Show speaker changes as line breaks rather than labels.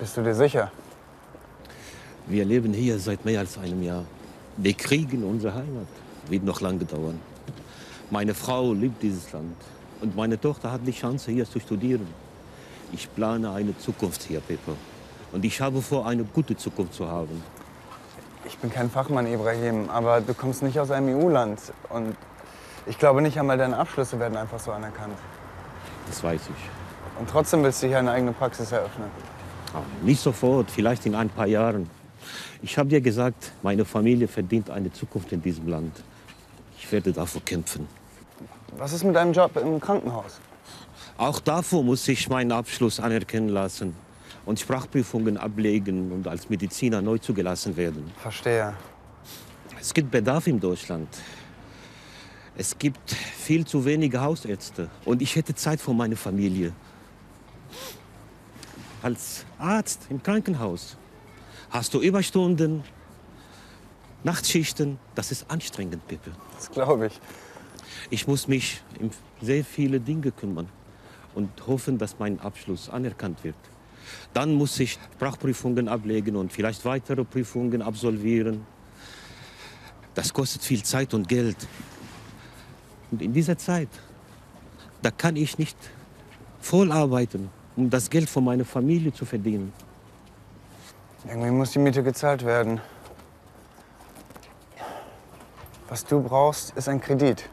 Bist du dir sicher?
Wir leben hier seit mehr als einem Jahr. Wir kriegen unsere Heimat. Wird noch lange dauern. Meine Frau liebt dieses Land. Und meine Tochter hat die Chance, hier zu studieren. Ich plane eine Zukunft hier, Pepper. Und ich habe vor, eine gute Zukunft zu haben.
Ich bin kein Fachmann, Ibrahim, aber du kommst nicht aus einem EU-Land. Und ich glaube nicht einmal deine Abschlüsse werden einfach so anerkannt.
Das weiß ich.
Und trotzdem willst du hier eine eigene Praxis eröffnen.
Nicht sofort, vielleicht in ein paar Jahren. Ich habe dir gesagt, meine Familie verdient eine Zukunft in diesem Land. Ich werde dafür kämpfen.
Was ist mit deinem Job im Krankenhaus?
Auch davor muss ich meinen Abschluss anerkennen lassen und Sprachprüfungen ablegen und als Mediziner neu zugelassen werden.
Verstehe.
Es gibt Bedarf in Deutschland. Es gibt viel zu wenige Hausärzte und ich hätte Zeit für meine Familie. Als Arzt im Krankenhaus hast du Überstunden, Nachtschichten. Das ist anstrengend, Pippe.
Das glaube ich.
Ich muss mich um sehr viele Dinge kümmern und hoffen, dass mein Abschluss anerkannt wird. Dann muss ich Sprachprüfungen ablegen und vielleicht weitere Prüfungen absolvieren. Das kostet viel Zeit und Geld. Und in dieser Zeit, da kann ich nicht voll arbeiten, um das Geld für meine Familie zu verdienen.
Irgendwie muss die Miete gezahlt werden. Was du brauchst, ist ein Kredit.